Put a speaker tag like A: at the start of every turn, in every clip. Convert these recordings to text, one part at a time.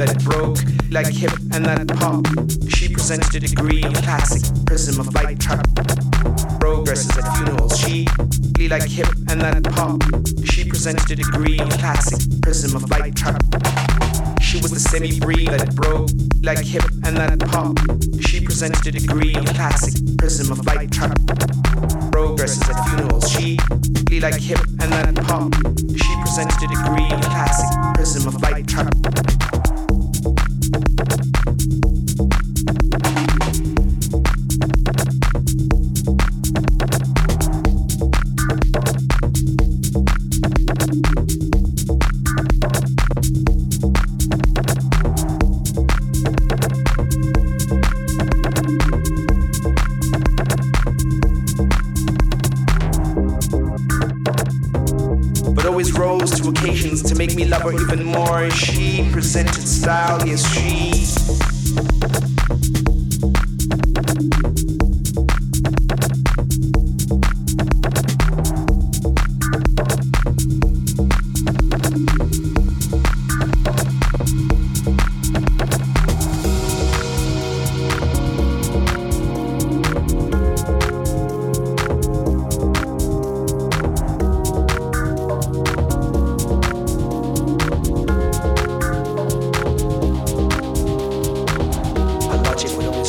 A: that broke like hip and that pop. She presented a degree in classic prism of light trap. Progresses at funerals. She like hip and that pop. She presented a degree in classic prism of light trap. She was the semi-breed that broke like hip and that pop. She presented a degree in classic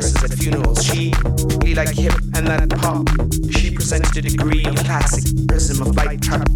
A: dresses at funerals. She really like hip and that pop. She presented a degree of classic prism of light trap.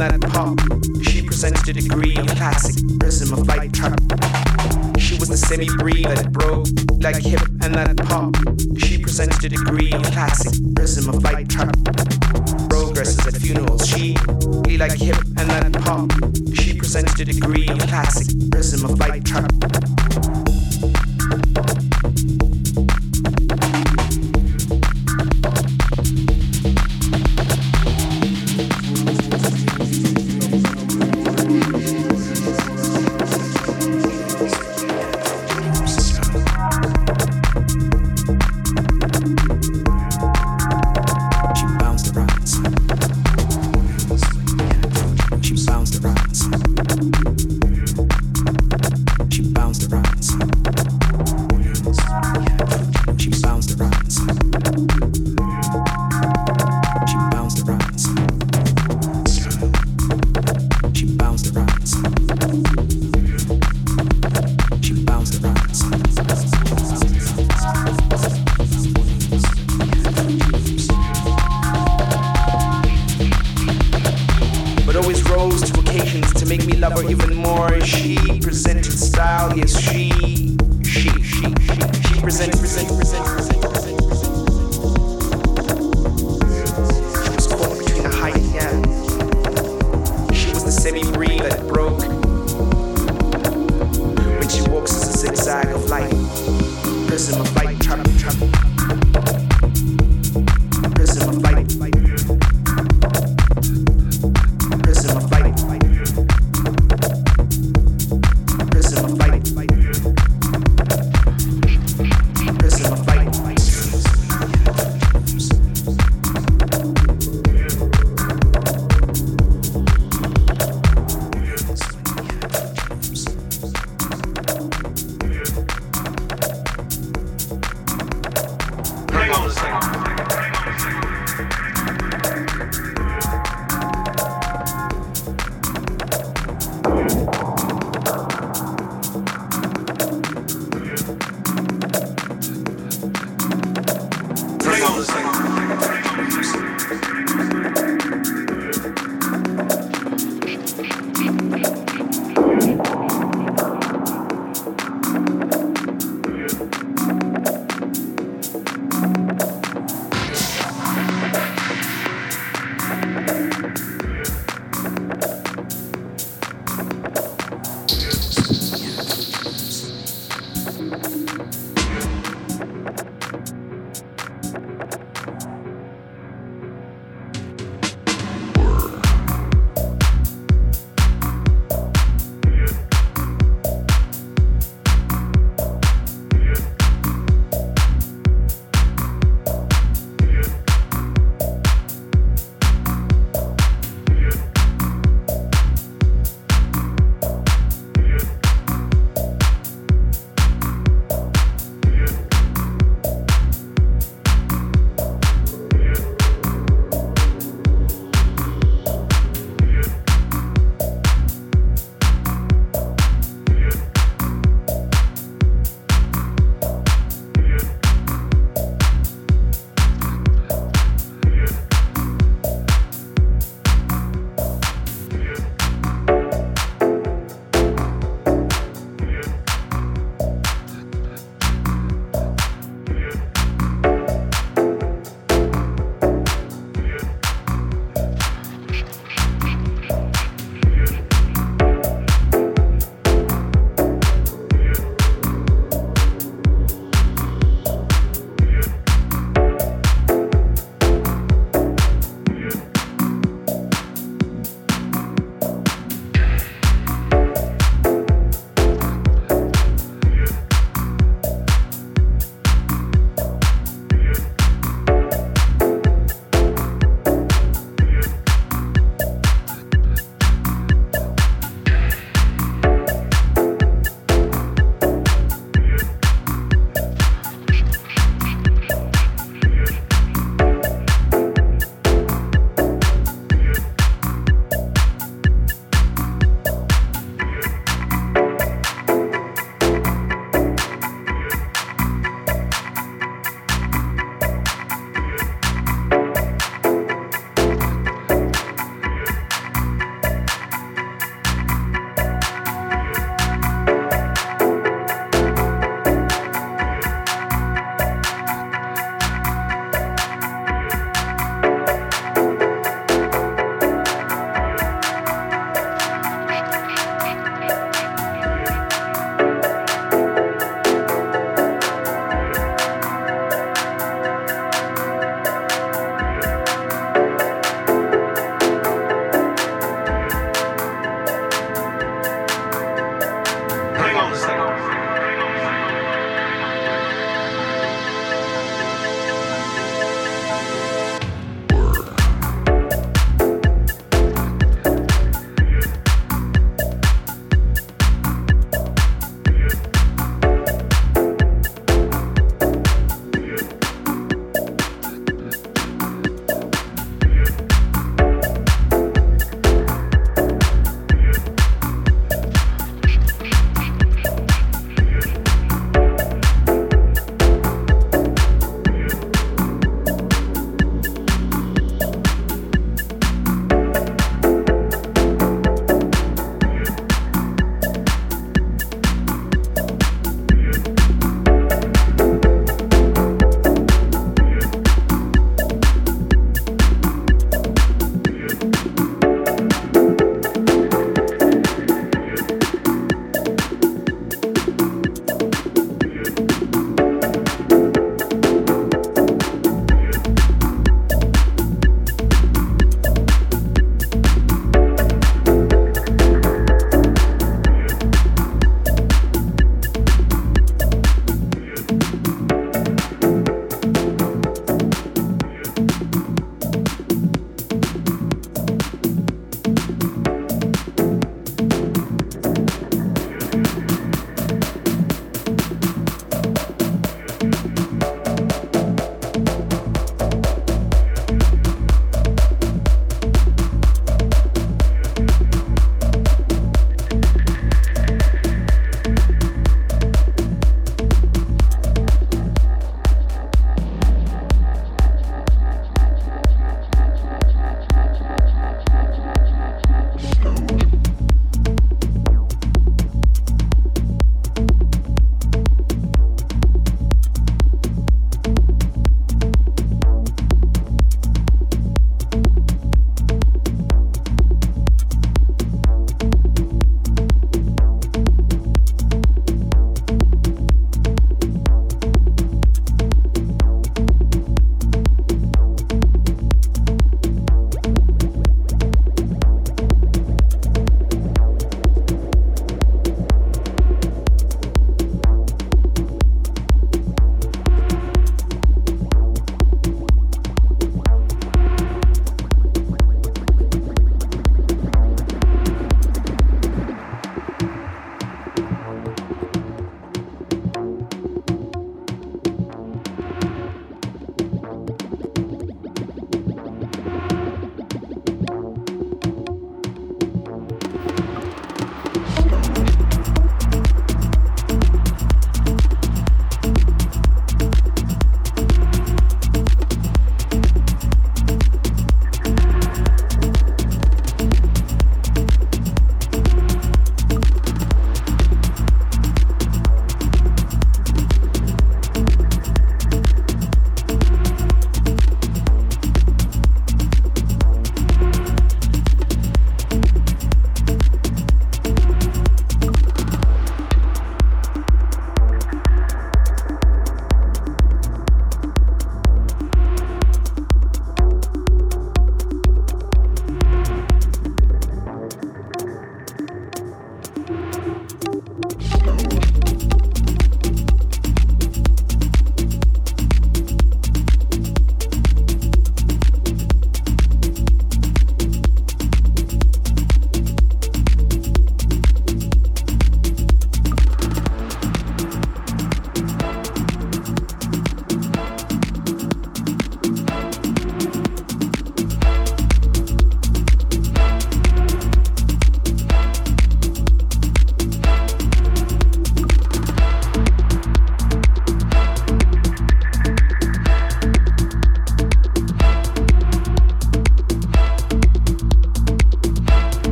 A: and pop. She presented a degree of classic prism of light trap. She was the semi breed that broke like hip and like pop. She presented a degree of classic prism of light trap. Progresses at funerals, she like hip and like pop. She presented a degree of classic prism of light trap.